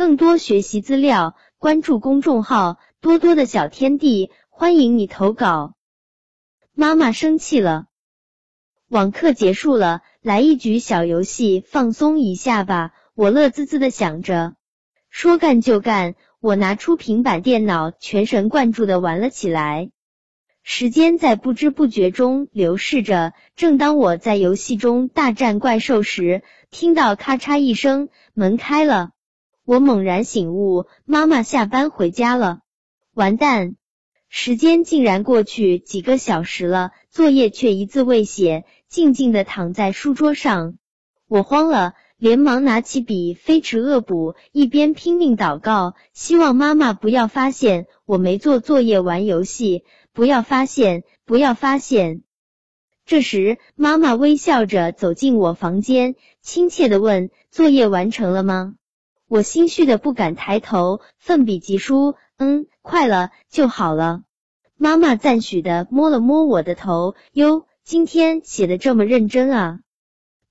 更多学习资料，关注公众号“多多的小天地”，欢迎你投稿。妈妈生气了，网课结束了，来一局小游戏放松一下吧。我乐滋滋的想着，说干就干。我拿出平板电脑，全神贯注的玩了起来。时间在不知不觉中流逝着。正当我在游戏中大战怪兽时，听到咔嚓一声，门开了。我猛然醒悟，妈妈下班回家了。完蛋！时间竟然过去几个小时了，作业却一字未写，静静的躺在书桌上。我慌了。连忙拿起笔飞驰恶补，一边拼命祷告，希望妈妈不要发现我没做作业玩游戏，不要发现，不要发现。这时，妈妈微笑着走进我房间，亲切的问：“作业完成了吗？”我心虚的不敢抬头，奋笔疾书：“嗯，快了就好了。”妈妈赞许的摸了摸我的头：“哟，今天写的这么认真啊。”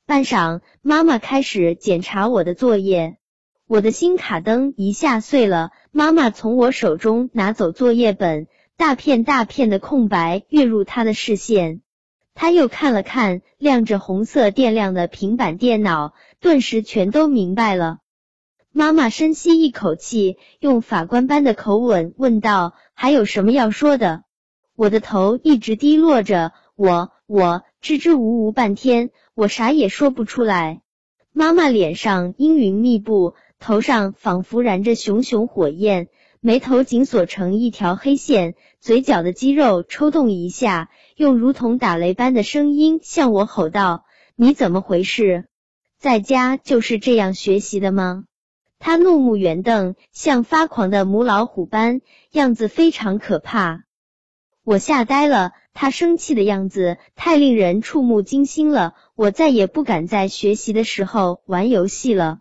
半晌，妈妈开始检查我的作业，我的心卡灯一下碎了。妈妈从我手中拿走作业本，大片大片的空白跃入她的视线。她又看了看亮着红色电量的平板电脑，顿时全都明白了。妈妈深吸一口气，用法官般的口吻问道：“还有什么要说的？”我的头一直低落着，我我支支吾吾半天。我啥也说不出来。妈妈脸上阴云密布，头上仿佛燃着熊熊火焰，眉头紧锁成一条黑线，嘴角的肌肉抽动一下，用如同打雷般的声音向我吼道：“你怎么回事？在家就是这样学习的吗？”他怒目圆瞪，像发狂的母老虎般，样子非常可怕。我吓呆了，他生气的样子太令人触目惊心了。我再也不敢在学习的时候玩游戏了。